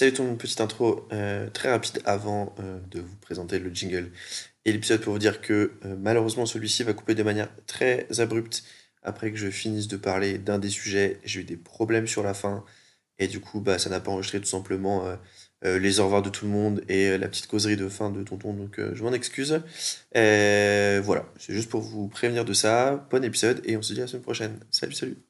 Salut tout le monde, petite intro euh, très rapide avant euh, de vous présenter le jingle et l'épisode pour vous dire que euh, malheureusement celui-ci va couper de manière très abrupte après que je finisse de parler d'un des sujets. J'ai eu des problèmes sur la fin et du coup bah, ça n'a pas enregistré tout simplement les au revoir de tout le monde et la petite causerie de fin de tonton donc je m'en excuse. voilà, c'est juste pour vous prévenir de ça. Bon épisode et on se dit à la semaine prochaine. Salut, salut.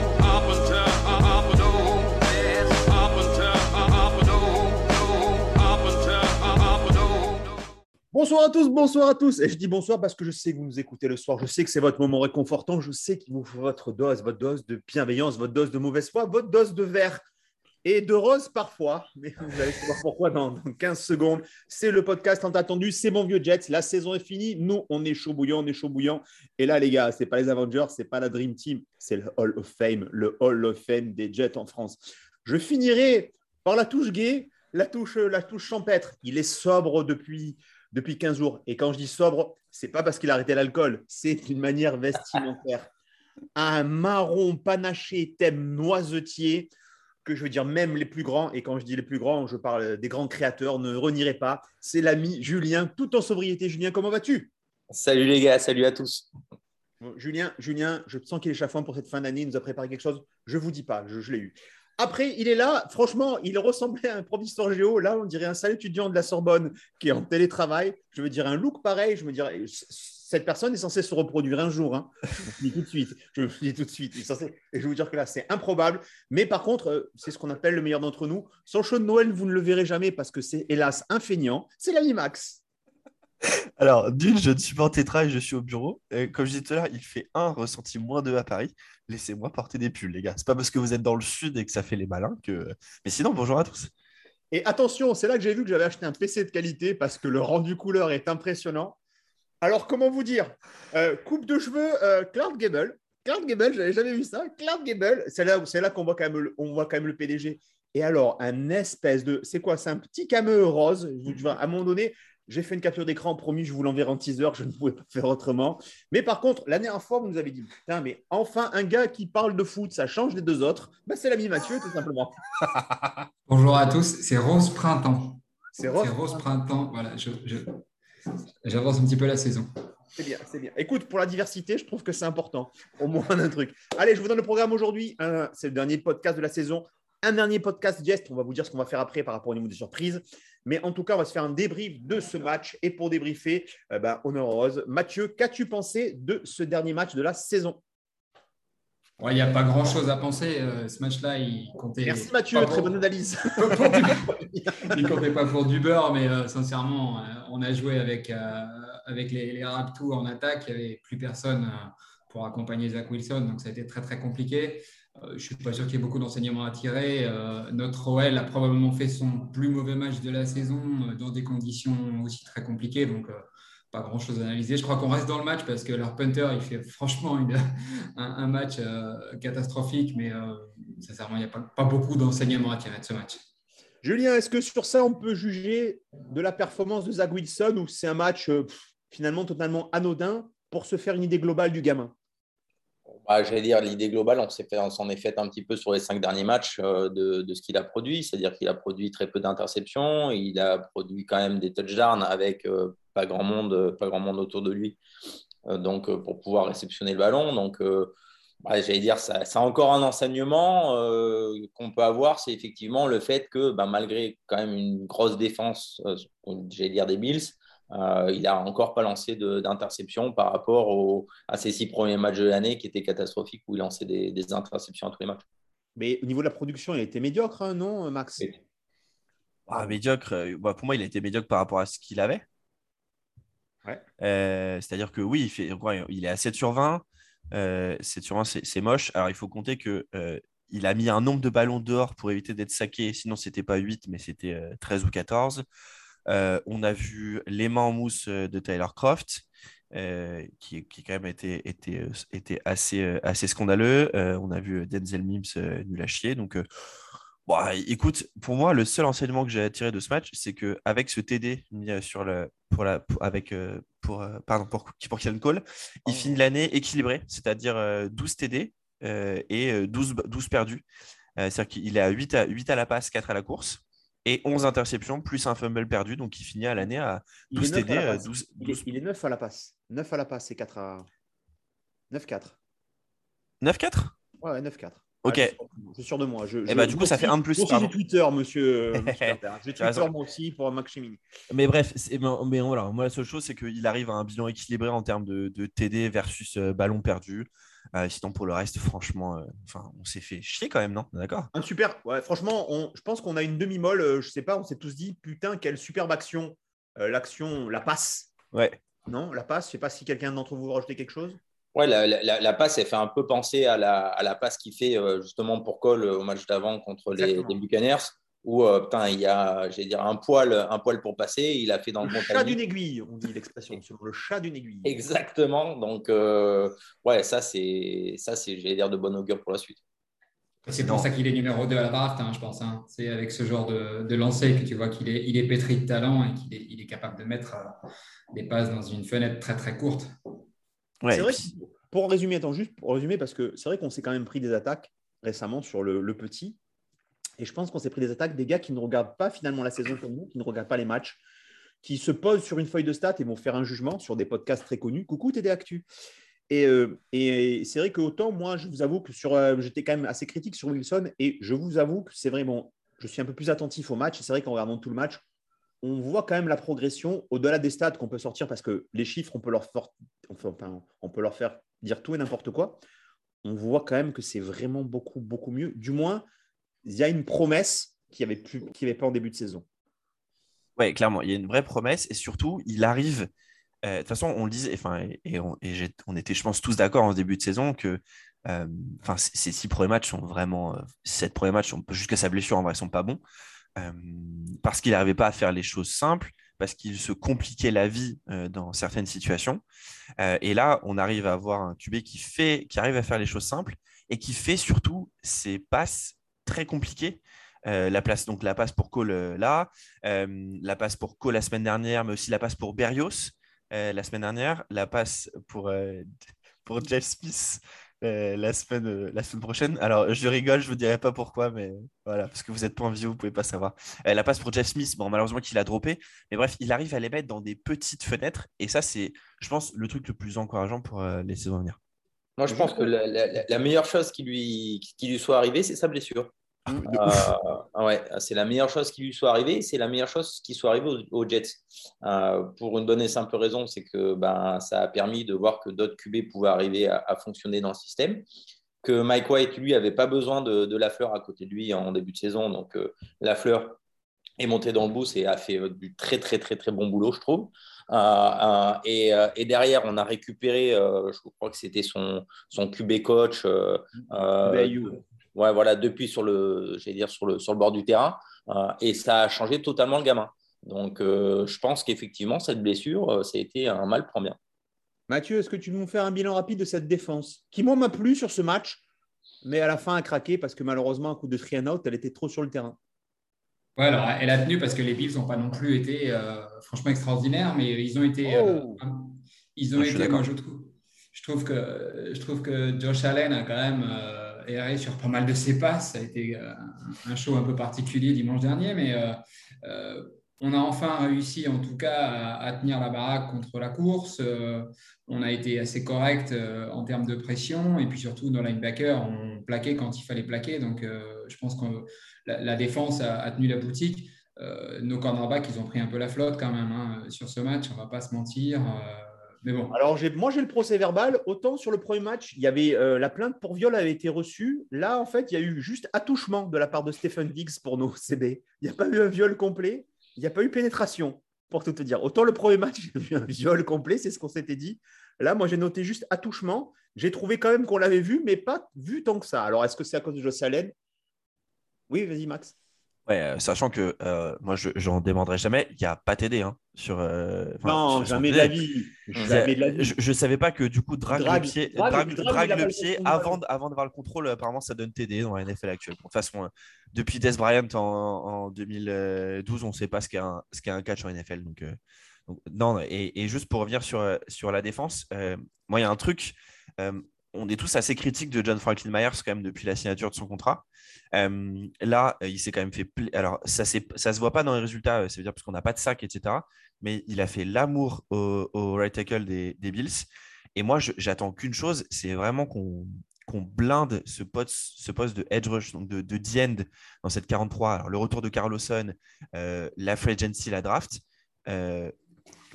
Bonsoir à tous, bonsoir à tous. Et je dis bonsoir parce que je sais que vous nous écoutez le soir. Je sais que c'est votre moment réconfortant. Je sais qu'il vous faut votre dose, votre dose de bienveillance, votre dose de mauvaise foi, votre dose de verre et de rose parfois. Mais vous allez savoir pourquoi dans, 15 secondes. C'est le podcast tant attendu. C'est mon vieux Jets. La saison est finie. Nous, on est chaud bouillant, on est chaud bouillant. Et là, les gars, c'est pas les Avengers, c'est pas la Dream Team, c'est le Hall of Fame, le Hall of Fame des Jets en France. Je finirai par la touche gay, la touche, la touche champêtre. Il est sobre depuis depuis 15 jours. Et quand je dis sobre, c'est pas parce qu'il a arrêté l'alcool, c'est une manière vestimentaire. Un marron panaché thème noisetier que je veux dire même les plus grands, et quand je dis les plus grands, je parle des grands créateurs, ne renierez pas, c'est l'ami Julien, tout en sobriété. Julien, comment vas-tu? Salut les gars, salut à tous. Julien, Julien, je sens qu'il est chafouin pour cette fin d'année, il nous a préparé quelque chose, je ne vous dis pas, je l'ai eu. Après, il est là. Franchement, il ressemblait à un professeur géo. Là, on dirait un seul étudiant de la Sorbonne qui est en télétravail. Je veux dire, un look pareil. Je me dirais, cette personne est censée se reproduire un jour. Hein. Je dis tout de suite. Je dis tout de suite. Et je vais vous dire que là, c'est improbable. Mais par contre, euh, c'est ce qu'on appelle le meilleur d'entre nous. Son show de Noël, vous ne le verrez jamais parce que c'est hélas un feignant. C'est l'ami Max. Alors, d'une, je ne suis pas en tétra et je suis au bureau. comme je disais tout à l'heure, il fait un ressenti moins deux à Paris. Laissez-moi porter des pulls, les gars. C'est pas parce que vous êtes dans le sud et que ça fait les malins que. Mais sinon, bonjour à tous. Et attention, c'est là que j'ai vu que j'avais acheté un PC de qualité parce que le rendu couleur est impressionnant. Alors, comment vous dire? Euh, Coupe de cheveux, euh, Clark Gable. Clark Gable, j'avais jamais vu ça. Clark Gable, c'est là, c'est là qu'on voit, quand même le, on voit quand même le PDG. Et alors, un espèce de. C'est quoi? C'est un petit cameux rose. À un moment donné, j'ai fait une capture d'écran, promis, je vous l'enverrai en teaser, je ne pouvais pas faire autrement. Mais par contre, la dernière fois, vous nous avez dit, putain, mais enfin, un gars qui parle de foot, ça change des deux autres. Ben, c'est l'ami Mathieu, tout simplement. Bonjour à tous, c'est Rose Printemps. C'est Rose, Rose Printemps, voilà, j'avance un petit peu la saison. C'est bien, c'est bien. Écoute, pour la diversité, je trouve que c'est important. Au moins un truc. Allez, je vous donne le programme aujourd'hui. C'est le dernier podcast de la saison. Un dernier podcast geste. On va vous dire ce qu'on va faire après par rapport au niveau des surprises. Mais en tout cas, on va se faire un débrief de ce match. Et pour débriefer, eh ben, honneur rose. Mathieu, qu'as-tu pensé de ce dernier match de la saison? Il n'y a pas grand chose à penser. Euh, ce match-là, il comptait. Merci Mathieu, très bonne analyse. il comptait pas pour du beurre, mais euh, sincèrement, euh, on a joué avec, avec les, les Raptors en attaque. Il n'y avait plus personne pour accompagner Zach Wilson, donc ça a été très très compliqué. Euh, je ne suis pas sûr qu'il y ait beaucoup d'enseignements à tirer. Euh, notre OL a probablement fait son plus mauvais match de la saison euh, dans des conditions aussi très compliquées. Donc, pas grand chose à analyser. Je crois qu'on reste dans le match parce que leur punter, il fait franchement un, match catastrophique, mais sincèrement, il n'y a pas, beaucoup d'enseignements à tirer de ce match. Julien, est-ce que sur ça, on peut juger de la performance de Zach Wilson ou c'est un match finalement totalement anodin pour se faire une idée globale du gamin? Bah, J'allais dire, l'idée globale, on s'en est fait un petit peu sur les cinq derniers matchs euh, de, ce qu'il a produit. C'est-à-dire qu'il a produit très peu d'interceptions, il a produit quand même des touchdowns avec euh, pas, grand monde, pas grand monde autour de lui euh, donc, pour pouvoir réceptionner le ballon. Donc, bah, j'allais dire, ça, encore un enseignement qu'on peut avoir, c'est effectivement le fait que bah, malgré quand même une grosse défense, j'allais dire des Bills, euh, il n'a encore pas lancé d'interception par rapport à ses six premiers matchs de l'année qui étaient catastrophiques où il lançait des, interceptions à tous les matchs. Mais au niveau de la production, il a été médiocre, hein, non, Max? Ah, Médiocre, euh, bah, pour moi, il a été médiocre par rapport à ce qu'il avait. Euh, c'est-à-dire que oui, il, fait, il est à 7 sur 20. 7 sur 20, c'est moche. Alors, il faut compter que il a mis un nombre de ballons dehors pour éviter d'être saqué. Sinon, c'était pas 8, mais c'était 13 ou 14. On a vu les mains en mousse de Tyler Croft. qui, qui, quand même était, était, était assez, assez scandaleux. on a vu Denzel Mims nul à chier. Donc, écoute, pour moi, le seul enseignement que j'ai tiré de ce match, c'est qu'avec ce TD mis sur le, pour la, avec, pour, pardon, pour, pour Cole, il finit l'année équilibré, c'est-à-dire 12 TD et 12, 12 perdus. c'est-à-dire qu'il est à 8, à 8 à la passe, 4 à la course et 11 interceptions, plus un fumble perdu. Donc, il finit à l'année à 12 TD. 12, Il, est, 9 à la passe. 9 à la passe et 4 à. 9-4. 9-4 Ouais, 9-4. Ok. je, suis sûr de moi. Je, et eh bah, du coup, ça fait un de plus. J'ai Twitter, monsieur. J'ai Twitter, moi aussi, pour Max Chimini. Mais bref, mais, voilà, moi, la seule chose, c'est qu'il arrive à un bilan équilibré en termes de, de TD versus euh, ballon perdu. Euh, sinon, pour le reste, franchement, euh, enfin, on s'est fait chier quand même, non? D'accord? Un super. Ouais, franchement, on, je pense qu'on a une demi-molle. je sais pas, on s'est tous dit, putain, quelle superbe action. L'action, la passe. Ouais. Non, la passe. Je sais pas si quelqu'un d'entre vous veut rajouter quelque chose. Ouais, la, passe, elle fait un peu penser à la, passe qu'il fait euh, justement pour Cole euh, au match d'avant contre les, Buccaneers, où euh, putain, il y a, dire, un poil, un poil pour passer. Il a fait dans le, le chat d'une aiguille, on dit l'expression, le chat d'une aiguille. Exactement. Donc, ouais, ça, c'est, ça, c'est, j'allais dire, de bon augure pour la suite. C'est pour ça qu'il est numéro 2 à la draft, hein, je pense. Hein. C'est avec ce genre de, de lancer que tu vois qu'il est, il est pétri de talent et qu'il est, il est capable de mettre des passes dans une fenêtre très très courte c'est vrai, pour résumer, attends, juste pour résumer, parce que c'est vrai qu'on s'est quand même pris des attaques récemment sur le, petit. Et je pense qu'on s'est pris des attaques des gars qui ne regardent pas finalement la saison comme nous, qui ne regardent pas les matchs, qui se posent sur une feuille de stats et vont faire un jugement sur des podcasts très connus. Coucou, TD. Et, euh, et c'est vrai que autant moi, je vous avoue que sur, euh, j'étais quand même assez critique sur Wilson et je vous avoue que c'est vrai, bon, je suis un peu plus attentif au match. C'est vrai qu'en regardant tout le match, on voit quand même la progression au-delà des stats qu'on peut sortir parce que les chiffres, on peut leur, on peut leur faire dire tout et n'importe quoi. On voit quand même que c'est vraiment beaucoup, beaucoup mieux. Du moins, il y a une promesse qui avait, plus, qui avait pas en début de saison. Oui, clairement, il y a une vraie promesse et surtout, il arrive. Euh, de toute façon, on le disait, et, on, était, je pense, tous d'accord en début de saison que euh, ces six premiers matchs sont vraiment. Euh, sept premiers matchs, jusqu'à sa blessure, en vrai, sont pas bons parce qu'il n'arrivait pas à faire les choses simples, parce qu'il se compliquait la vie dans certaines situations. et là, on arrive à avoir un QB qui, fait, qui arrive à faire les choses simples et qui fait surtout ses passes très compliquées. la place donc la passe pour Cole là, la passe pour Cole la semaine dernière, mais aussi la passe pour Berrios la semaine dernière, la passe pour, pour Jeff Smith euh, la, semaine, euh, la semaine prochaine. Alors, je rigole, je ne vous dirai pas pourquoi, mais voilà, parce que vous êtes pas en vieux, vous ne pouvez pas savoir. Euh, la passe pour Jeff Smith, bon, malheureusement qu'il a droppé, mais bref, il arrive à les mettre dans des petites fenêtres, et ça, c'est, je pense, le truc le plus encourageant pour les saisons à venir. Moi, je pense que la, meilleure chose qui lui, qui lui soit arrivée, c'est sa blessure. Euh, ouais, c'est la meilleure chose qui lui soit arrivée. C'est la meilleure chose qui soit arrivée aux, Jets. Euh, pour une bonne et simple raison, c'est que ben, ça a permis de voir que d'autres QB pouvaient arriver à, fonctionner dans le système. Que Mike White, lui, avait pas besoin de, de Lafleur à côté de lui en début de saison. Donc, euh, Lafleur est monté dans le boost et a fait du très, très, très, très bon boulot, je trouve. et, et, derrière, on a récupéré, je crois que c'était son, son QB coach ouais, voilà, depuis sur le, dire sur le, sur le bord du terrain. Euh, et ça a changé totalement le gamin. Donc, euh, je pense qu'effectivement, cette blessure, euh, ça a été un mal pour bien. Mathieu, est-ce que tu veux nous faire un bilan rapide de cette défense qui, moi, m'a plu sur ce match, mais à la fin a craqué parce que malheureusement, un coup de three and out, elle était trop sur le terrain? Ouais, alors elle a tenu parce que les Bills n'ont pas non plus été franchement extraordinaires, mais ils ont été. Oh. ils ont été, moi, je trouve, je trouve, que, je trouve que Josh Allen a quand même erré sur pas mal de ses passes. Ça a été euh, un show un peu particulier dimanche dernier, mais euh, euh, on a enfin réussi en tout cas à, tenir la baraque contre la course. on a été assez correct en termes de pression et puis surtout nos linebackers ont plaqué quand il fallait plaquer. Donc je pense que la, défense a, tenu la boutique. nos cornerbacks, ils ont pris un peu la flotte quand même hein, sur ce match, on va pas se mentir. Alors, moi, j'ai le procès verbal. Autant sur le premier match, y avait euh, la plainte pour viol avait été reçue. Là, en fait, il y a eu juste attouchement de la part de Stephen Diggs pour nos CB. Il n'y a pas eu un viol complet. Il n'y a pas eu pénétration, pour tout te dire. Autant le premier match, a eu un viol complet, c'est ce qu'on s'était dit. Là, moi, j'ai noté juste attouchement. J'ai trouvé quand même qu'on l'avait vu, mais pas vu tant que ça. Alors, est-ce que c'est à cause de Joss Allen? Oui, vas-y, Max. Ouais, euh, sachant que euh, moi, je n'en demanderai jamais, il n'y a pas TD hein, sur. euh, non, sur jamais de la vie. Je, Jamais de la vie. je, je savais pas que du coup drague, Drague- le pied, drague- drague, drague, drague il a pas le le pied contrôle. avant, de- avant d'avoir le contrôle. Apparemment, ça donne TD dans la NFL actuelle. De toute façon, depuis Des Bryant en, en 2012, on ne sait pas ce qu'est un, ce un catch en NFL. Donc, euh, donc, non, et, et juste pour revenir sur, sur la défense, moi, il y a un truc. euh, on est tous assez critiques de John Franklin Myers quand même depuis la signature de son contrat. Euh, là, euh, il s'est quand même fait. Alors, ça ne se voit pas dans les résultats, euh, ça veut dire parce qu'on n'a pas de sac, etc. Mais il a fait l'amour au, right tackle des, Bills. Et moi, j'attends qu'une chose, c'est vraiment qu'on blinde ce poste, ce poste de edge rush, donc de, de D-end dans cette 43. Alors, le retour de Carlosson, la free agency, la draft,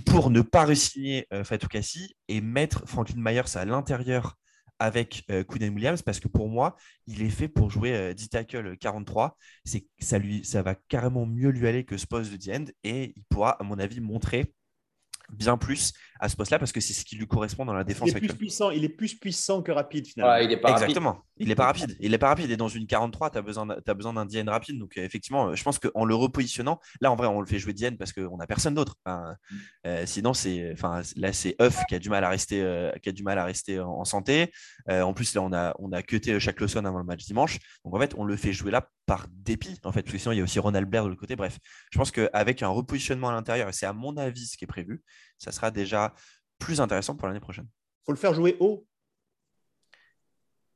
pour ne pas re-signer Fatou Kassi et mettre Franklin Myers à l'intérieur avec euh, Williams, parce que pour moi, il est fait pour jouer euh, D-tackle 43. C'est, ça, lui, ça va carrément mieux lui aller que ce poste de D-end et il pourra, à mon avis, montrer bien plus à ce poste-là parce que c'est ce qui lui correspond dans la Il défense est, plus actuelle. puissant, il est plus puissant que rapide, finalement. Ouais, il est pas rapide. Il n'est pas rapide. Il est pas rapide. Et dans une 43, tu as besoin, d'un- t'as besoin d'un DN rapide. Donc, effectivement, je pense qu'en le repositionnant, là, en vrai, on le fait jouer DN parce qu'on n'a personne d'autre. Enfin, euh, sinon, c'est, enfin, là, c'est Huff qui a du mal à rester, euh, qui a du mal à rester en, en santé. Euh, en plus, là, on a, on a cuté Shaq Lawson avant le match dimanche. Donc, en fait, on le fait jouer là par dépit, en fait, parce que sinon, il y a aussi Ronald Blair de l'autre côté. Bref, je pense qu'avec un repositionnement à l'intérieur, et c'est à mon avis ce qui est prévu, ça sera déjà plus intéressant pour l'année prochaine. faut le faire jouer haut.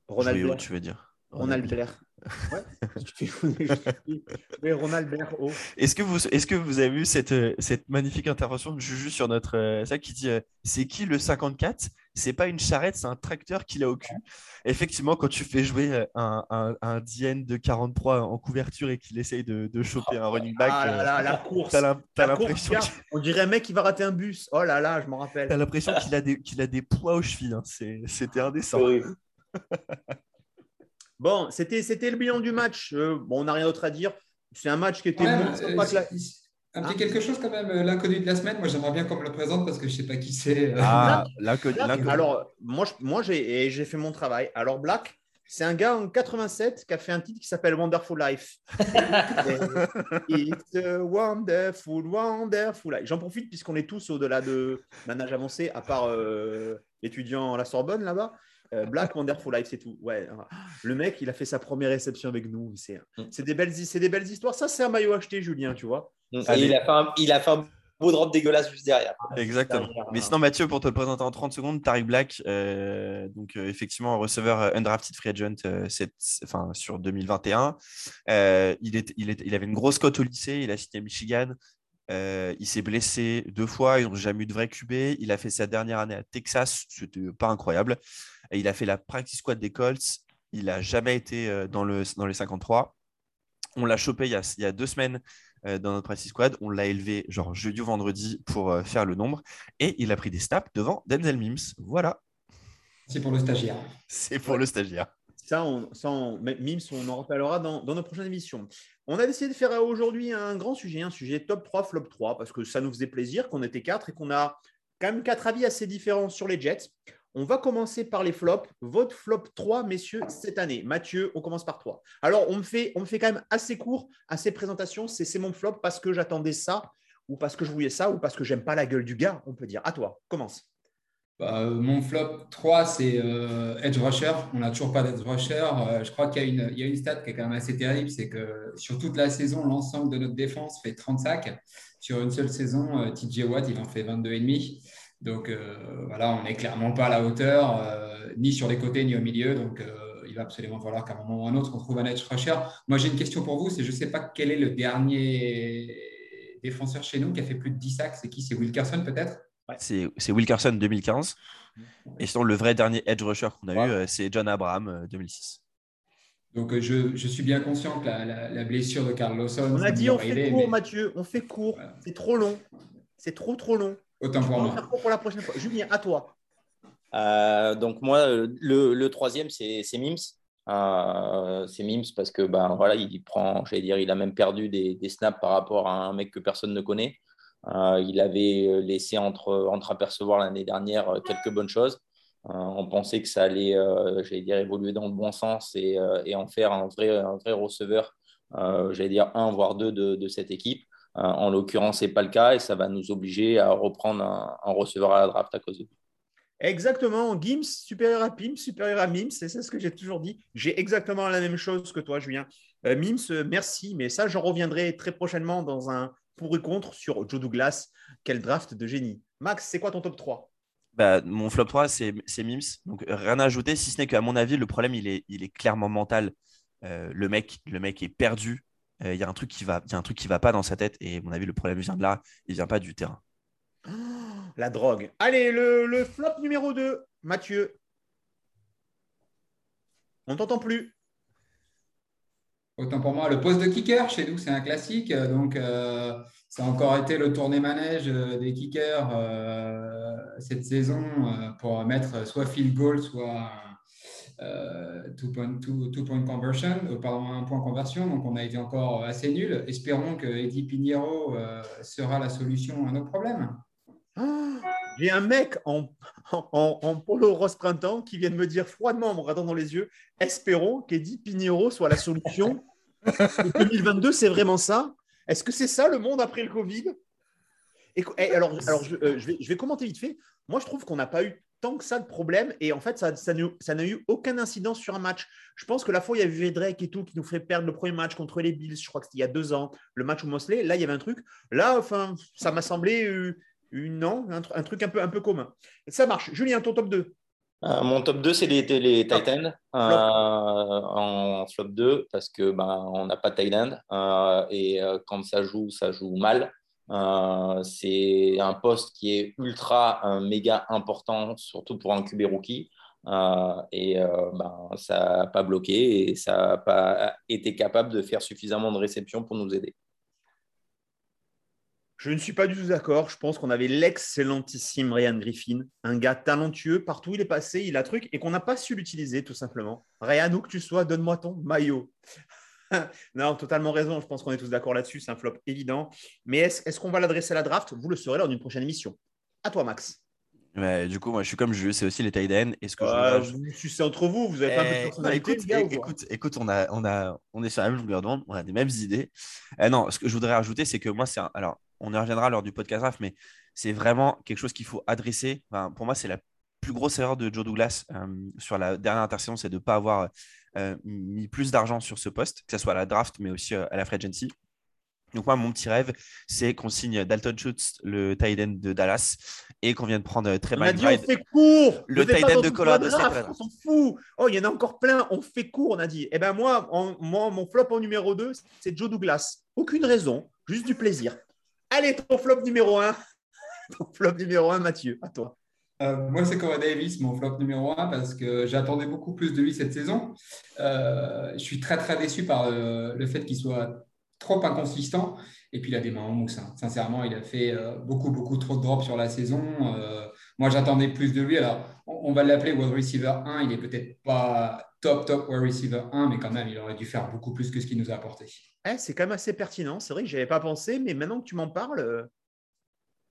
Ronald Jouer haut, Blair. tu veux dire Ronald Blair. Oui, Ronald Blair haut. Est-ce que, vous, est-ce que vous avez vu cette, euh, cette magnifique intervention de Juju sur notre euh, ça qui dit euh, c'est qui le 54 C'est pas une charrette, c'est un tracteur qu'il a au cul. Effectivement, quand tu fais jouer un, un, un DN de 43 en couverture et qu'il essaye de, de choper un running back, Ah là euh, là, la course. t'as l'impression on dirait un mec qui va rater un bus. Oh là là, je m'en rappelle. t'as l'impression qu'il a, des, qu'il a des poids aux chevilles. hein. C'est- C'était indécent. Bon, c'était c'était le bilan du match. Euh, bon, on n'a rien d'autre à dire. C'est un match qui était Ouais, moins euh, sympa que la- Un petit Hein quelque chose quand même, euh, l'inconnu de la semaine. Moi, j'aimerais bien qu'on me le présente parce que je ne sais pas qui c'est. Ah, l'inconnu. Alors, moi, je- moi j'ai j'ai fait mon travail. Alors, Black, c'est un gars en 87 qui a fait un titre qui s'appelle Wonderful Life. It's a wonderful, wonderful life. J'en profite puisqu'on est tous au-delà de d'un âge avancé, à part euh, l'étudiant à la Sorbonne là-bas. Euh, Black Wonderful Life, c'est tout. Ouais, le mec, il a fait sa première réception avec nous. C'est c'est des belles, c'est des belles histoires. Ça, c'est un maillot acheté, Julien, tu vois. Et Allez. il, a fait un, il a fait un beau drop dégueulasse juste derrière. Exactement. Mais sinon, Mathieu, pour te le présenter en 30 secondes, Tariq Black, euh, donc euh, effectivement, receveur euh, undrafted free agent euh, cette- enfin, sur 2021. Euh, il, est, il, est, il avait une grosse cote au lycée, il a signé à Michigan. Euh, il s'est blessé deux fois, ils n'ont jamais eu de vrai QB. Il a fait sa dernière année à Texas, c'était pas incroyable. Et il a fait la practice squad des Colts. Il n'a jamais été euh, dans, le, dans les 53. On l'a chopé il y, a, il y a deux semaines euh, dans notre practice squad. On l'a élevé genre jeudi ou vendredi pour euh, faire le nombre. Et il a pris des snaps devant Denzel Mims. Voilà, C'est pour le stagiaire. c'est pour le stagiaire. Ça, on, ça on- Mims, on en reparlera dans, dans nos prochaines émissions. On a décidé de faire aujourd'hui un grand sujet, un sujet top 3, flop 3, parce que ça nous faisait plaisir qu'on était quatre et qu'on a quand même quatre avis assez différents sur les Jets. On va commencer par les flops. Votre flop 3, messieurs, cette année. Mathieu, on commence par toi. Alors, on me fait, on me fait quand même assez court, assez présentation. C'est c'est mon flop parce que j'attendais ça, ou parce que je voulais ça, ou parce que j'aime pas la gueule du gars, on peut dire. À toi, commence. Bah, euh, mon flop 3, c'est euh, Edge Rusher. On n'a toujours pas d'Edge Rusher. Euh, je crois qu'il y, a une- il y a une stat qui est quand même assez terrible c'est que sur toute la saison, l'ensemble de notre défense fait 30 sacs. Sur une seule saison, TJ Watt, il en fait 22,5. Donc euh, voilà, on n'est clairement pas à la hauteur, euh, ni sur les côtés, ni au milieu. Donc euh, il va absolument falloir qu'à un moment ou un autre, on trouve un Edge Rusher. Moi, j'ai une question pour vous c'est je ne sais pas quel est le dernier défenseur chez nous qui a fait plus de 10 sacs. C'est qui? C'est Wilkerson peut-être? C'est c'est Wilkerson 2015. Et sinon, le vrai dernier edge rusher qu'on a Ouais. eu, c'est John Abraham euh, 2006. Donc, je, je suis bien conscient que la, la- la blessure de Carl Lawson. On a dit on fait aidé, court, mais Mathieu. On fait court. Voilà. C'est trop long. C'est trop, trop long. Autant pour moi. pour la prochaine fois? Julien, à toi. Euh, donc moi, le, le troisième, c'est Mims. Euh, c'est Mims parce que ben voilà, il prend, j'allais dire, il a même perdu des, des snaps par rapport à un mec que personne ne connaît. il avait laissé entre, entreapercevoir l'année dernière quelques bonnes choses. on pensait que ça allait, j'allais dire, évoluer dans le bon sens et, en faire un vrai, un vrai receveur, j'allais dire un voire deux de, cette équipe. En l'occurrence, ce n'est pas le cas et ça va nous obliger à reprendre un, un receveur à la draft à cause de lui. Exactement, Gims supérieur à Pim, supérieur à Mims, c'est ce que j'ai toujours dit. J'ai exactement la même chose que toi, Julien. Euh, Mims, euh, merci, mais ça, j'en reviendrai très prochainement dans un pour et contre sur Joe Douglas. Quel draft de génie. Max, c'est quoi ton top 3 bah, Mon flop 3, c'est Mims. Donc, rien à ajouter, si ce n'est qu'à mon avis, le problème, il est, il est clairement mental. Euh, le, mec, le mec est perdu. Il y a un truc qui va, y a un truc qui va pas dans sa tête. Et à mon avis, le problème vient de là. Il vient pas du terrain. Oh la drogue. Allez, le, flop numéro 2, Mathieu. On t'entend plus. Autant pour moi, le poste de kicker, chez nous, c'est un classique. Donc, euh, ça a encore été le tourné manège euh, des kickers euh, cette saison pour mettre soit field goal, soit two, point, point conversion, pardon, un point conversion. Donc, on a été encore assez nul. Espérons que Eddie Pinheiro sera la solution à nos problèmes. J'ai un mec en, polo rose printemps qui vient de me dire froidement en me regardant dans les yeux espérons qu'Eddie Pinheiro soit la solution. 2022, c'est vraiment ça Est-ce que c'est ça le monde après le Covid? Et, alors, alors euh, je, vais, je, vais, commenter vite fait. Moi, je trouve qu'on n'a pas eu tant que ça de problème et en fait, ça, ça n'a eu aucune incidence sur un match. Je pense que la fois, il y avait Drake et tout qui nous fait perdre le premier match contre les Bills, je crois que c'était il y a deux ans, le match au Mosley. Là, il y avait un truc. Là, enfin, ça m'a semblé. Euh, non, un, truc un peu, un peu commun. Ça marche. Julien, ton top 2 euh, mon top 2, c'est les, les Titans euh, en flop 2 parce que ben, on n'a pas de Titan euh, et quand ça joue, ça joue mal. C'est un poste qui est ultra méga important, surtout pour un QB rookie. et ben, ça n'a pas bloqué et ça n'a pas été capable de faire suffisamment de réception pour nous aider. Je ne suis pas du tout d'accord. Je pense qu'on avait l'excellentissime Ryan Griffin, un gars talentueux. Partout où il est passé, il a truc et qu'on n'a pas su l'utiliser, tout simplement. Ryan, où que tu sois, donne-moi ton maillot. non, totalement raison. Je pense qu'on est tous d'accord là-dessus. C'est un flop évident. Mais est-ce qu'on va l'adresser à la draft? Vous le saurez lors d'une prochaine émission. À toi, Max. du coup, moi, je suis comme je c'est aussi les tight Est-ce que euh, c'est entre vous, vous avez pas un peu de eh, personnalité. écoute, écoute, écoute, on a, on a, on est sur la même longueur on a des mêmes idées. Euh, non, ce que je voudrais rajouter, c'est que moi, c'est alors on y reviendra lors du podcast draft, mais c'est vraiment quelque chose qu'il faut adresser. pour moi, c'est la plus grosse erreur de Joe Douglas euh, sur la dernière intersaison, c'est de ne pas avoir mis plus d'argent sur ce poste, que ce soit à la draft, mais aussi euh, à la free agency. Donc moi, mon petit rêve, c'est qu'on signe Dalton Schultz, le tight end de Dallas, et qu'on vienne prendre très On a dit on fait court Le tight end de Colorado. On s'en fout Oh, il y en a encore plein, on fait court, on a dit. Eh ben moi, moi mon flop en numéro 2, c'est Joe Douglas. Aucune raison, juste du plaisir. Allez, ton flop numéro 1. ton flop numéro 1, Mathieu, à toi. Euh, moi, c'est Corey Davis, mon flop numéro 1, parce que j'attendais beaucoup plus de lui cette saison. Euh, je suis très, très déçu par le, fait qu'il soit trop inconsistant. Et puis, il a des mains en mousse. Hein. Sincèrement, il a fait euh, beaucoup, beaucoup trop de drops sur la saison. moi, j'attendais plus de lui. Alors, on, va l'appeler wide receiver 1. Il n'est peut-être pas top, top wide receiver 1, mais quand même, il aurait dû faire beaucoup plus que ce qu'il nous a apporté. Eh, c'est quand même assez pertinent. C'est vrai que je avais pas pensé, mais maintenant que tu m'en parles, euh,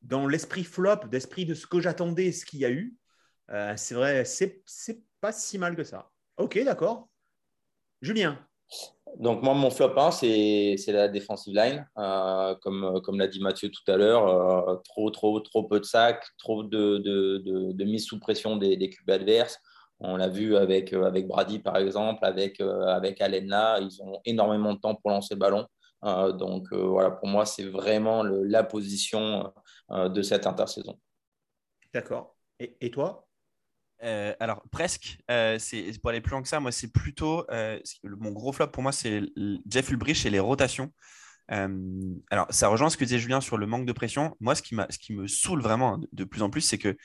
dans l'esprit flop, d'esprit de ce que j'attendais, ce qu'il y a eu, euh, c'est vrai, c'est, pas si mal que ça. Ok, d'accord. Julien donc moi, mon flop 1, c'est, la defensive line. Euh, comme, comme l'a dit Mathieu tout à l'heure, trop, trop, trop peu de sacs, trop de, de, mise sous pression des, des cubes adverses. On l'a vu avec, euh, avec Brady, par exemple, avec, euh, avec Alena. Ils ont énormément de temps pour lancer le ballon. Euh, donc voilà, pour moi, c'est vraiment la position de cette intersaison. D'accord. Et, toi? Alors presque, c'est pour aller plus loin que ça, moi c'est plutôt mon gros flop pour moi c'est Jeff Ulbrich et les rotations. alors ça rejoint ce que disait Julien sur le manque de pression. Moi ce qui, ce qui me saoule vraiment de plus en plus c'est que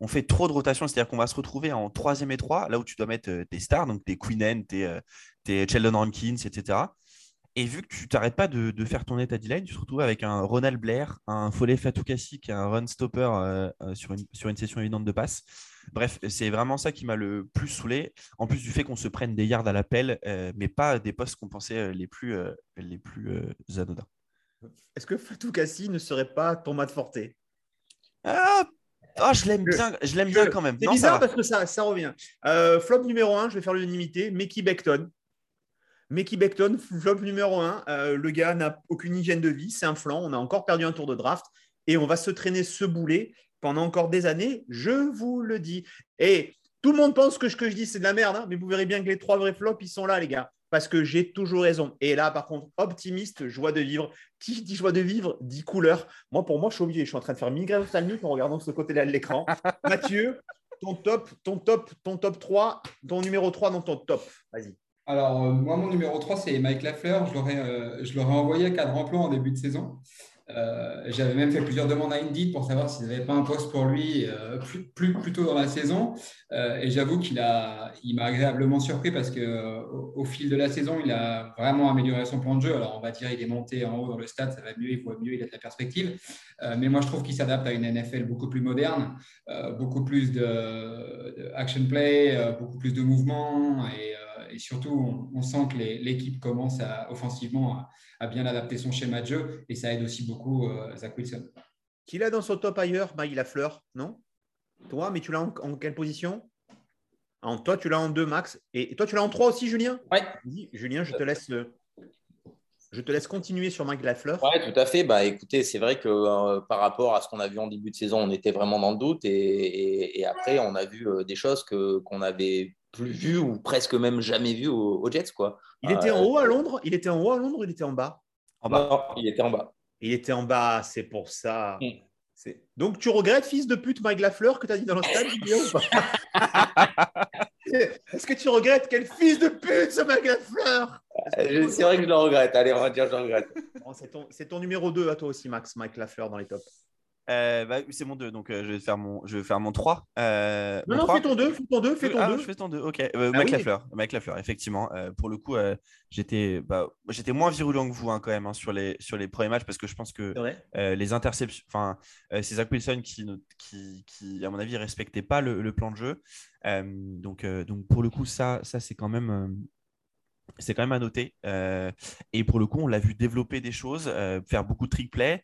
on fait trop de rotation, c'est-à-dire qu'on va se retrouver en troisième et trois, là où tu dois mettre euh, tes stars, donc tes Queen tes, euh, tes Sheldon Rankins, etc. Et vu que tu t'arrêtes pas de, faire ton état line, tu te retrouves avec un Ronald Blair, un Foley Fatoukassi qui est un run stopper euh, sur, une, sur une session évidente de passe. Bref, c'est vraiment ça qui m'a le plus saoulé, en plus du fait qu'on se prenne des yards à l'appel, mais pas des postes qu'on pensait les plus, les plus anodins. est-ce que Fatou Kassi ne serait pas ton mat forté Ah, ah, je l'aime bien, je l'aime bien quand même. C'est bizarre parce que ça, ça revient. Euh, flop numéro 1, je vais faire l'unanimité, Mickey Beckton. Mickey Beckton, flop numéro 1. le gars n'a aucune hygiène de vie, c'est un flanc. On a encore perdu un tour de draft et on va se traîner ce boulet pendant encore des années, je vous le dis. Et tout le monde pense que ce que je dis, c'est de la merde, hein, mais vous verrez bien que les trois vrais flops, ils sont là, les gars, parce que j'ai toujours raison. Et là, par contre, optimiste, joie de vivre. Qui dit joie de vivre dit couleur. Moi, pour moi, je suis obligé. Je suis en train de faire migraine ophtalmique en regardant ce côté-là de l'écran. Mathieu, ton top, ton top, ton top 3, ton numéro 3 dans ton top. Vas-y. Alors, euh, moi, mon numéro 3, c'est Mike Lafleur. Je l'aurais, euh, envoyé à cadre emploi en début de saison. Euh, J'avais même fait plusieurs demandes à Indeed pour savoir s'ils n'avaient pas un poste pour lui plus, plus, plus tôt dans la saison. Et j'avoue qu'il il m'a agréablement surpris parce que euh, au, fil de la saison, il a vraiment amélioré son plan de jeu. Alors, on va dire il est monté en haut dans le stade, ça va mieux, il voit mieux, il a de la perspective. Mais moi, je trouve qu'il s'adapte à une NFL beaucoup plus moderne, beaucoup plus de, de action play, beaucoup plus de mouvement et et surtout, on, on sent que l'équipe commence à, offensivement à, à bien adapter son schéma de jeu et ça aide aussi beaucoup euh, Zach Wilson. Qui l'a dans son top ailleurs? Mike Lafleur, non? Toi, mais tu l'as en, en quelle position? En, Toi, tu l'as en 2, Max. Et, et toi, tu l'as en 3 aussi, Julien? Vas-y, Julien, je te laisse. euh, Je te laisse continuer sur Mike Lafleur. Ouais, tout à fait. Bah, écoutez, c'est vrai que euh, par rapport à ce qu'on a vu en début de saison, on était vraiment dans le doute. Et, et- et après, on a vu euh, des choses que, qu'on n'avait plus vues ou presque même jamais vues aux, aux Jets. Quoi. Il était Euh, en haut à Londres Il était en haut à Londres ou il était en bas? En bas. non, il était en bas. Il était en bas, c'est pour ça. Mm. C'est- Donc, tu regrettes, fils de pute, Mike Lafleur, que tu as dit dans le stade, Est-ce que tu regrettes Quel fils de pute, ce Mike Lafleur? Euh, C'est vrai que je le regrette. Allez, on va dire que je le regrette. Bon, C'est ton, c'est ton numéro 2 à toi aussi, Max, Mike Lafleur dans les tops. Euh, bah, c'est mon 2, donc euh, je, vais faire mon, je vais faire mon 3. Euh, Non, mon non, 3. fais ton 2, fais ton 2, fais ton Ah, 2. je fais ton 2, ok. Euh, Ah Mike oui. Lafleur, Mike Lafleur, effectivement. Euh, pour le coup, euh, j'étais bah, j'étais moins virulent que vous hein, quand même hein, sur, les, sur les premiers matchs parce que je pense que euh, les interceptions, enfin, euh, c'est Zach Wilson qui, qui, qui, à mon avis, respectait pas le, le plan de jeu. Euh, donc, euh, donc, pour le coup, ça, ça c'est quand même. C'est quand même à noter. Euh, et pour le coup, on l'a vu développer des choses, euh, faire beaucoup de trick play.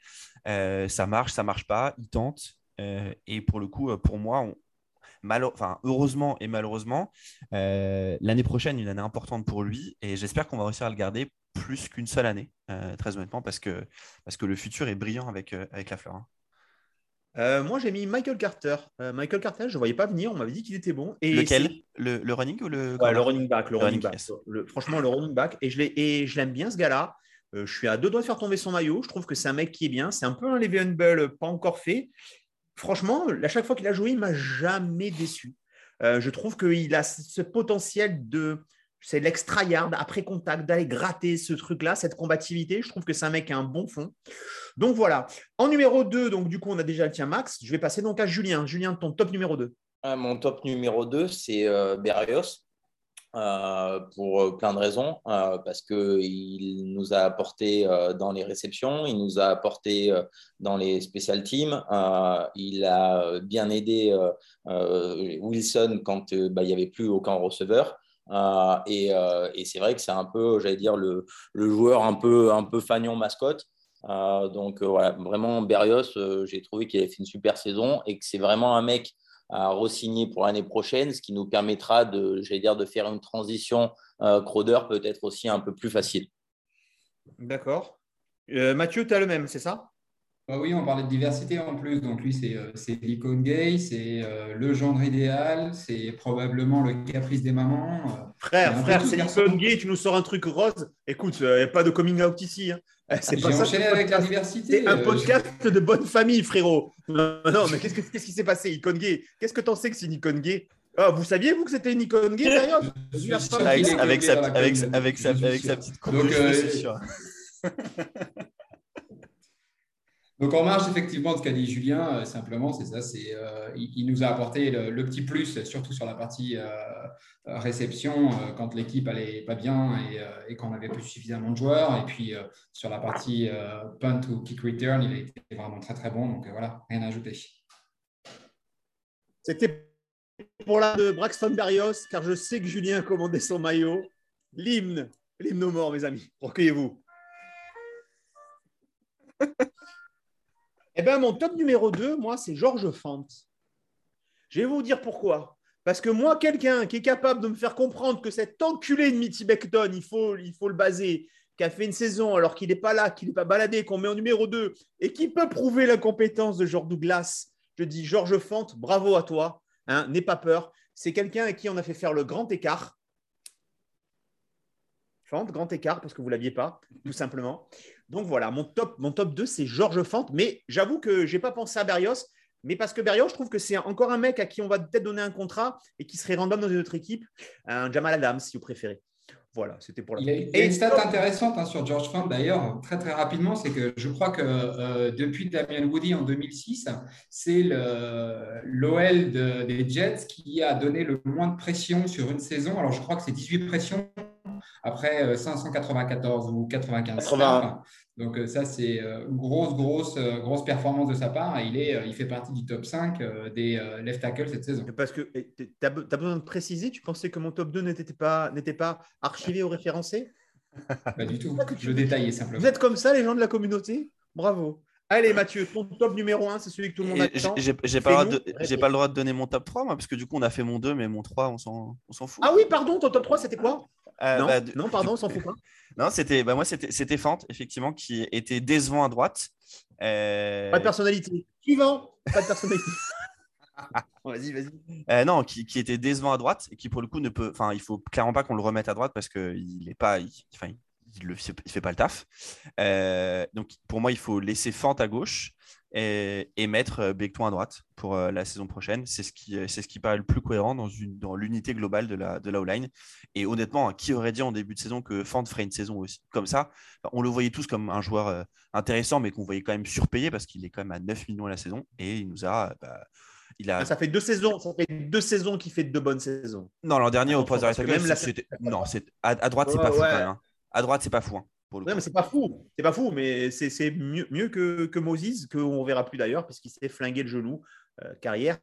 Euh, ça marche, ça marche pas, il tente. Et pour le coup, pour moi, heureusement et malheureusement, l'année prochaine, une année importante pour lui. Et j'espère qu'on va réussir à le garder plus qu'une seule année, très honnêtement, parce que, le futur est brillant avec, avec la fleur. hein. Euh, moi, j'ai mis Michael Carter. Euh, Michael Carter, je ne voyais pas venir. On m'avait dit qu'il était bon. Et Lequel le, le running ou le Ouais, le running back. Le Le running running, back. yes. Le- franchement, le running back. Et je l'aime bien, ce gars-là. Euh, je suis à deux doigts de faire tomber son maillot. Je trouve que c'est un mec qui est bien. C'est un peu un Le'Veon Bell pas encore fait. Franchement, à chaque fois qu'il a joué, il m'a jamais déçu. Je trouve qu'il a ce potentiel de c'est l'extra yard après contact, d'aller gratter ce truc-là, cette combativité. Je trouve que c'est un mec qui a un bon fond. Donc voilà. En numéro 2, donc du coup, on a déjà le tien, Max. Je vais passer donc à Julien. Julien, ton top numéro 2. Euh, Mon top numéro 2, c'est euh, Berrios, euh, pour euh, plein de raisons, parce qu'il nous a apporté dans les réceptions, il nous a apporté dans les special teams, il a bien aidé Wilson quand bah, il n'y avait plus aucun receveur. Euh, et euh, et c'est vrai que c'est un peu, j'allais dire, le, joueur un peu, un peu fagnon mascotte. Euh, donc voilà, vraiment, Berrios, j'ai trouvé qu'il avait fait une super saison et que c'est vraiment un mec à re-signer pour l'année prochaine, ce qui nous permettra de, dire, de faire une transition Crowder peut-être aussi un peu plus facile. D'accord. Mathieu, tu as le même, c'est ça? Bah oui, on parlait de diversité en plus. Donc lui, c'est euh, c'est l'icône gay, c'est euh, le genre idéal, c'est probablement le caprice des mamans. euh. Frère, frère, c'est l'icône gay, tu nous sors un truc rose. Écoute, il n'y a pas de coming out ici. hein. Eh, C'est pas ça. enchaîné avec la diversité. C'est un euh, podcast de bonne famille, frérot. Non, non, mais qu'est-ce, que- qu'est-ce qui s'est passé, icône gay? Qu'est-ce que t'en sais que c'est une icône gay? Ah, Vous saviez, vous, que c'était une icône gay, d'ailleurs? Je suis Avec- sa, avec, avec petite coupe Donc, sûr. Donc en marge effectivement de ce qu'a dit Julien, euh, simplement c'est ça, c'est euh, il, nous a apporté le, petit plus, surtout sur la partie euh, réception quand l'équipe allait pas bien et, qu'on n'avait plus suffisamment de joueurs. Et puis sur la partie punt ou kick return, il a été vraiment très très bon. Donc voilà, rien à ajouter. C'était pour la de Braxton Berrios, car je sais que Julien a commandé son maillot. L'hymne, l'hymne aux morts, mes amis. Recueillez-vous. Eh bien, mon top numéro 2, moi, c'est Georges Fant. Je vais vous dire pourquoi. Parce que moi, quelqu'un qui est capable de me faire comprendre que cet enculé de Mitty Beckton, il faut, le baser, qui a fait une saison alors qu'il n'est pas là, qu'il n'est pas baladé, qu'on met en numéro 2 et qui peut prouver l'incompétence de Georges Douglas, je dis Georges Fant, bravo à toi. Hein, N'aie pas peur. C'est quelqu'un à qui on a fait faire le grand écart. Fant, grand écart, parce que vous ne l'aviez pas, tout simplement. Donc voilà, mon top, mon top 2, c'est Georges Fant. Mais j'avoue que je n'ai pas pensé à Berrios. Mais parce que Berrios, je trouve que c'est encore un mec à qui on va peut-être donner un contrat et qui serait random dans une autre équipe. Un Jamal Adams, si vous préférez. Voilà, c'était pour la Il y a, a une stat intéressante hein, sur George Fant d'ailleurs, très très rapidement, c'est que je crois que euh, depuis Damian Woody en 2006, c'est l'OL de- des Jets qui a donné le moins de pression sur une saison. Alors je crois que c'est 18 pressions après euh, 594 ou 95. 81. Donc euh, ça c'est euh, grosse grosse euh, grosse performance de sa part. Et il est il fait partie du top 5 euh, des left tackles cette saison. Parce que tu as, besoin de préciser, tu pensais que mon top 2 n'était pas, n'était pas archivé ou référencé? Pas du tout. Je le détaillais simplement. Vous êtes comme ça, les gens de la communauté? Bravo. Allez, Mathieu, ton top numéro 1, c'est celui que tout le monde attend. J'ai pas, le droit de- rêver. j'ai pas le droit de donner mon top 3, moi, parce que du coup, on a fait mon 2, mais mon 3, on s'en fout. Ah oui, pardon, ton top 3, c'était quoi? Euh, non, bah, non, pardon, on s'en fout pas. Non, c'était bah, moi, c'était Fante, effectivement, qui était décevant à droite. Euh, Pas de personnalité. Suivant, pas de personnalité. vas-y, vas-y. euh, non, qui, qui était décevant à droite et qui, pour le coup, ne peut. Enfin, il faut clairement pas qu'on le remette à droite parce qu'il est pas. Il, enfin, il, il le fait, pas le taf. Euh, donc, pour moi, il faut laisser Fante à gauche et, et mettre euh, Becton à droite pour euh, la saison prochaine. C'est ce qui, c'est ce qui paraît le plus cohérent dans, une, dans l'unité globale de la, de la O-line. Et honnêtement, hein, qui aurait dit en début de saison que Fante ferait une saison aussi comme ça? On le voyait tous comme un joueur euh, intéressant, mais qu'on voyait quand même surpayé parce qu'il est quand même à 9 millions à la saison et il nous a. bah, il a... Ah, ça fait deux saisons, ça fait deux saisons qu'il fait de bonnes saisons. Non, l'an dernier, au right tackle, même la- non, c'est à, à droite, c'est Ouais, pas fou quand même. hein. À droite, c'est pas fou. hein, pour le Non, coup. mais c'est pas fou. C'est pas fou, mais c'est, c'est mieux, mieux que, que Moses, qu'on verra plus d'ailleurs, parce qu'il s'est flingué le genou. Euh, carrière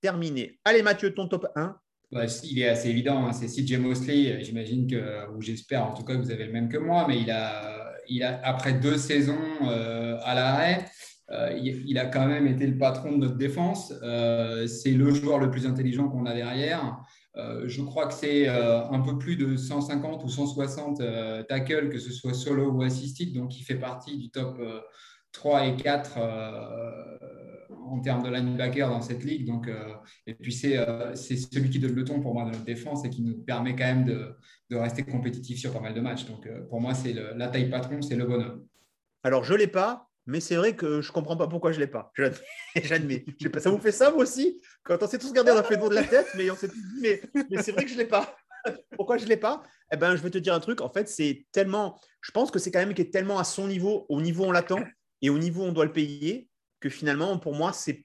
terminée. Allez, Mathieu, ton top 1. Ouais, il est assez évident, hein, c'est CJ Mosley. J'imagine que, ou j'espère en tout cas que vous avez le même que moi, mais il a, il a après deux saisons euh, à l'arrêt, euh, il, il a quand même été le patron de notre défense. Euh, c'est le joueur le plus intelligent qu'on a derrière. Euh, je crois que c'est euh, un peu plus de 150 ou 160 euh, tackles, que ce soit solo ou assisted, donc il fait partie du top euh, 3 et 4 euh, en termes de linebacker dans cette ligue. Donc, et puis, c'est euh, celui qui donne le ton pour moi de notre défense et qui nous permet quand même de, de rester compétitif sur pas mal de matchs. Donc, pour moi, c'est la taille patron, c'est le bonhomme. Alors, je ne l'ai pas, mais c'est vrai que je ne comprends pas pourquoi je ne l'ai pas. J'admets. Ça vous fait ça, vous aussi? Quand on s'est tous regardés, on a fait de la tête, mais on s'est dit, mais, c'est vrai que je ne l'ai pas. Pourquoi je ne l'ai pas? Eh ben, je vais te dire un truc. En fait, c'est tellement. Je pense que c'est quand même qui est tellement à son niveau, au niveau où on l'attend et au niveau où on doit le payer, que finalement, pour moi, c'est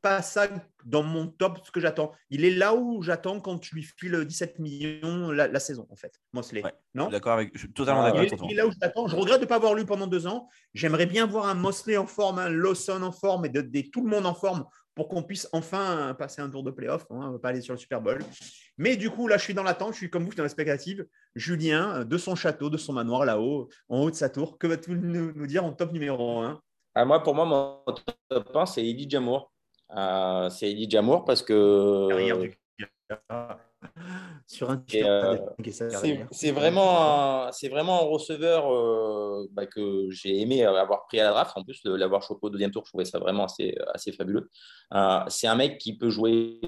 pas ça dans mon top ce que j'attends. Il est là où j'attends quand tu lui files 17 millions la, la saison, en fait. Mosley. Ouais. Non D'accord avec, je suis totalement Ah, d'accord il avec est, toi. il est là où je l'attends. Je regrette de ne pas avoir lu pendant deux ans. J'aimerais bien voir un Mosley en forme, un Lawson en forme et de, de- tout le monde en forme pour qu'on puisse enfin passer un tour de playoff. hein, on ne va pas aller sur le Super Bowl. Mais du coup, là, je suis dans l'attente. Je suis comme vous, je suis dans l'expectative. Julien, de son château, de son manoir là-haut, en haut de sa tour, que vas-tu nous, nous dire en top numéro 1 Ah, moi, pour moi, mon top 1, c'est Eddie Jamour. Euh, c'est Eddie Jamour parce que. Sur un euh, c'est vraiment, un- c'est vraiment un receveur euh, bah, que j'ai aimé avoir pris à la draft. En plus, de l'avoir chopé au deuxième tour, je trouvais ça vraiment assez, assez fabuleux. Euh, c'est un mec qui peut jouer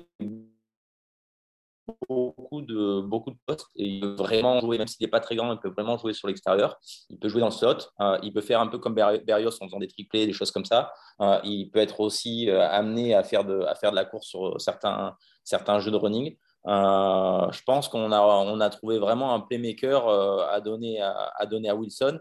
beaucoup de, beaucoup de postes et il peut vraiment jouer, même s'il n'est pas très grand, il peut vraiment jouer sur l'extérieur. Il peut jouer dans le slot. Euh, il peut faire un peu comme Ber- Berrios en faisant des triplés, des choses comme ça. Euh, il peut être aussi euh, amené à faire, de, à faire de la course sur certains, certains jeux de running. Je pense qu'on a, on a trouvé vraiment un playmaker à, donner à, à donner à Wilson.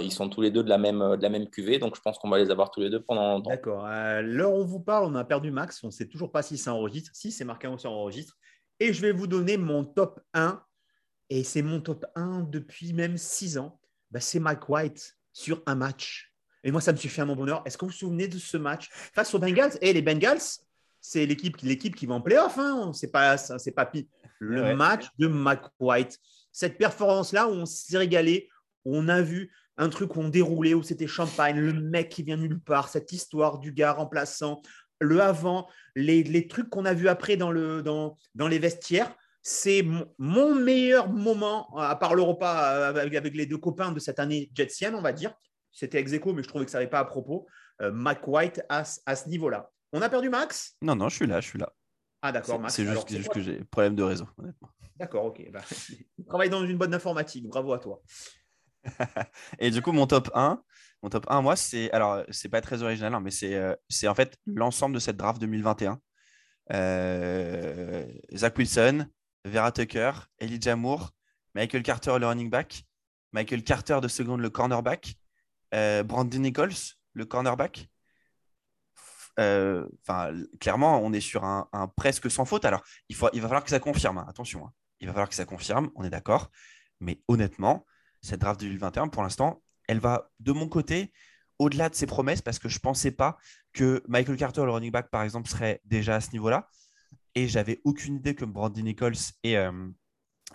Ils sont tous les deux de la même, de la même cuvée, donc je pense qu'on va les avoir tous les deux pendant longtemps. D'accord. L'heure où on vous parle, on a perdu Max. On ne sait toujours pas si ça enregistre. Si, c'est marqué en enregistre. Et je vais vous donner mon top 1. Et c'est mon top 1 depuis même 6 ans. Bah, c'est Mike White sur un match. Et moi, ça me suffit à mon bonheur. Est-ce que vous vous souvenez de ce match? Face aux Bengals Et les Bengals, c'est l'équipe, l'équipe qui va en playoff. Hein. C'est pas, ça, c'est pas pi- Le Ouais. match de Mike White. Cette performance-là où on s'est régalé, où on a vu un truc où on déroulait, où c'était champagne, le mec qui vient nulle part, cette histoire du gars remplaçant, le avant, les, les trucs qu'on a vus après dans, le, dans, dans les vestiaires. C'est mon, mon meilleur moment, à part le repas euh, avec, avec les deux copains de cette année jetsienne, on va dire. C'était ex aequo, mais je trouvais que ça n'avait pas à propos. Euh, Mike White à, ce- à ce niveau-là. On a perdu Max? Non, non, je suis là, je suis là. Ah, d'accord, C'est Max. c'est Alors, juste, c'est juste quoi que j'ai problème de réseau, honnêtement. D'accord, ok. Bah, tu travailles dans une bonne informatique. Bravo à toi. Et du coup, mon top 1, mon top 1, moi, c'est. Alors, c'est pas très original, hein, mais c'est euh, c'est en fait l'ensemble de cette draft 2021. Euh, Zach Wilson, Vera Tucker, Elijah Moore, Michael Carter, le running back, Michael Carter de seconde, le cornerback, euh, Brandon Nichols, le cornerback. Euh, Enfin, clairement, on est sur un, un presque sans faute. Alors, il, faut, il va falloir que ça confirme. hein, Attention, hein. il va falloir que ça confirme. On est d'accord. Mais honnêtement, cette draft 2021, pour l'instant, elle va de mon côté au-delà de ses promesses parce que je ne pensais pas que Michael Carter, le running back, par exemple, serait déjà à ce niveau-là. Et j'avais aucune idée que Brandon Nichols et, euh,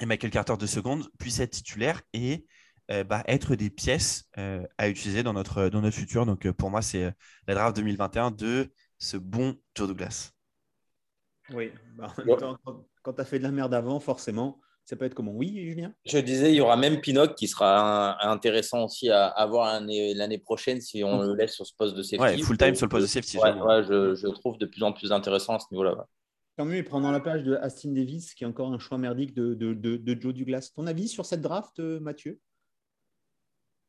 et Michael Carter de seconde puissent être titulaires et euh, bah, être des pièces euh, à utiliser dans notre, dans notre futur. Donc pour moi, c'est la draft 2021 de ce bon Joe Douglas. Oui. Bah, en même Ouais. temps, quand, quand tu as fait de la merde avant, forcément, ça peut être comment? Oui, Julien? Je disais, il y aura même Pinnock qui sera un- intéressant aussi à, à voir l'année prochaine si on le laisse sur ce poste de safety. Ouais, full time sur le poste de safety. Ouais, j'avoue. ouais, je, je trouve de plus en plus intéressant à ce niveau-là. ouais. Tant mieux, il prend dans la page de Astin Davis, qui est encore un choix merdique de, de, de, de Joe Douglas. Ton avis sur cette draft, euh, Mathieu?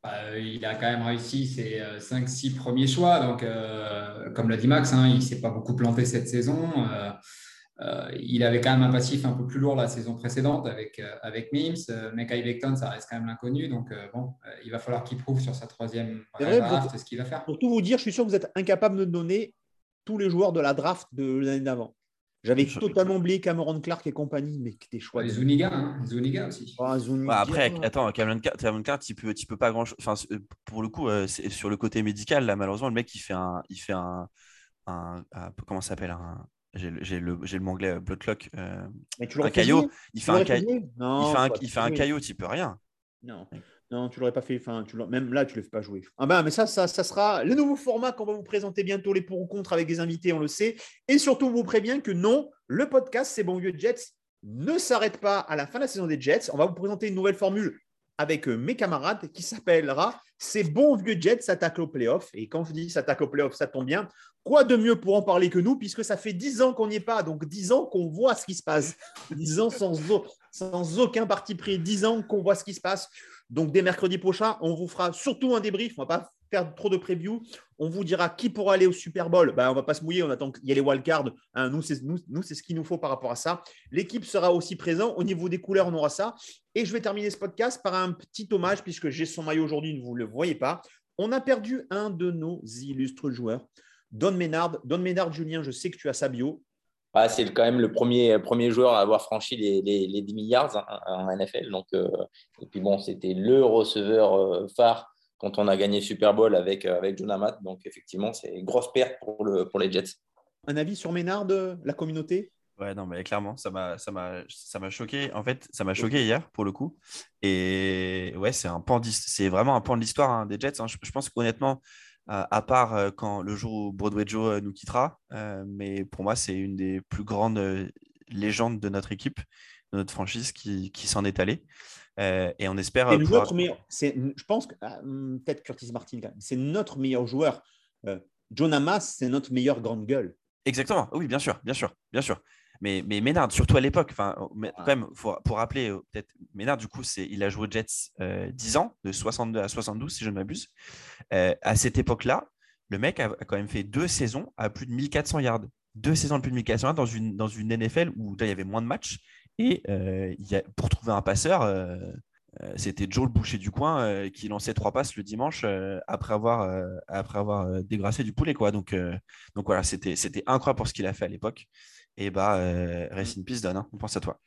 Euh, il a quand même réussi ses 5-6 premiers choix. Donc, euh, comme l'a dit Max, hein, il ne s'est pas beaucoup planté cette saison. Euh, euh, il avait quand même un passif un peu plus lourd la saison précédente avec, euh, avec Mims. Euh, Mekai Becton, ça reste quand même l'inconnu. Donc, euh, bon, euh, il va falloir qu'il prouve sur sa troisième C'est vrai, draft pour- ce qu'il va faire. Pour tout vous dire, je suis sûr que vous êtes incapable de donner tous les joueurs de la draft de l'année d'avant. J'avais totalement oublié Cameron Clark et compagnie, mais des choix. Les de- Zuniga, hein, Zuniga aussi. Ah, Zuniga. Ouais, après, attends, Cameron Cart, Cameron Cart, il peut, il peut pas grand chose. Enfin, pour le coup, sur le côté médical, là, malheureusement, le mec, il fait un, il fait un, un- un- comment ça s'appelle un, j'ai le, le, j'ai le mot anglais, euh, blood clock. euh, Mais tu l'aurais un caillot. il fait un caillot. Il fait un, tu il fait un caillot, tu peux rien. Non, non, tu l'aurais pas fait. Enfin, tu même là, tu ne le fais pas jouer. Ah ben, mais ça, ça, ça sera le nouveau format qu'on va vous présenter bientôt, les pour ou contre avec des invités, on le sait. Et surtout, on vous prévient que non, le podcast, c'est bon vieux Jets, ne s'arrête pas à la fin de la saison des Jets. On va vous présenter une nouvelle formule avec euh, mes camarades qui s'appellera C'est bon vieux Jets s'attaque au playoff. Et quand je dis s'attaque au playoff, ça tombe bien. Quoi de mieux pour en parler que nous, puisque ça fait 10 ans qu'on n'y est pas, donc 10 ans qu'on voit ce qui se passe. 10 ans sans, sans aucun parti pris, 10 ans qu'on voit ce qui se passe. Donc, dès mercredi prochain, on vous fera surtout un débrief. On ne va pas trop de preview. On vous dira qui pourra aller au Super Bowl. Ben, on ne va pas se mouiller. On attend qu'il y ait les wildcards. Hein, nous, c'est nous, nous, ce qu'il nous faut par rapport à ça. L'équipe sera aussi présente. Au niveau des couleurs, on aura ça. Et je vais terminer ce podcast par un petit hommage, puisque j'ai son maillot aujourd'hui, vous ne le voyez pas. On a perdu un de nos illustres joueurs, Don Ménard. Don Ménard, Julien, je sais que tu as sa bio. Ah, c'est quand même le premier, premier joueur à avoir franchi les 10 milliards hein, en NFL. Donc, euh, et puis bon, c'était le receveur euh, phare quand on a gagné Super Bowl avec, euh, avec John Amat. Donc effectivement, c'est une grosse perte pour, le, pour les Jets. Un avis sur Ménard, de la communauté? Ouais, non, mais clairement, ça m'a, ça m'a, ça m'a choqué. En fait, ça m'a choqué hier pour le coup. Et ouais, c'est un pan, d'his- c'est vraiment un pan de l'histoire hein, des Jets. hein. Je, je pense qu'honnêtement, euh, à part euh, quand le jour où Broadway Joe euh, nous quittera, euh, mais pour moi, c'est une des plus grandes euh, légendes de notre équipe, de notre franchise qui, qui s'en est allée. Euh, et on espère. C'est euh, pouvoir- notre meilleur. Je pense que ah, hum, peut-être Curtis Martin, c'est notre meilleur joueur. Euh, John Hamas, c'est notre meilleure grande gueule. Exactement, oui, bien sûr, bien sûr, bien sûr. Mais, mais Ménard, surtout à l'époque, enfin, mais quand même, faut- pour rappeler, euh, peut-être, Ménard, du coup, c'est, il a joué aux Jets euh, 10 ans, de 62 à 72, si je ne m'abuse. À cette époque-là, le mec a, quand même fait deux saisons à plus de 1400 yards. Deux saisons de plus de 1400 yards dans une, dans une NFL où il y avait moins de matchs. Et euh, il y a, pour trouver un passeur, euh, euh, c'était Joe le boucher du coin qui lançait trois passes le dimanche après avoir, après avoir dégrassé du poulet. Quoi. Donc, donc voilà, c'était, incroyable pour ce qu'il a fait à l'époque. Et bah, rest in peace, Don. hein. On pense à toi.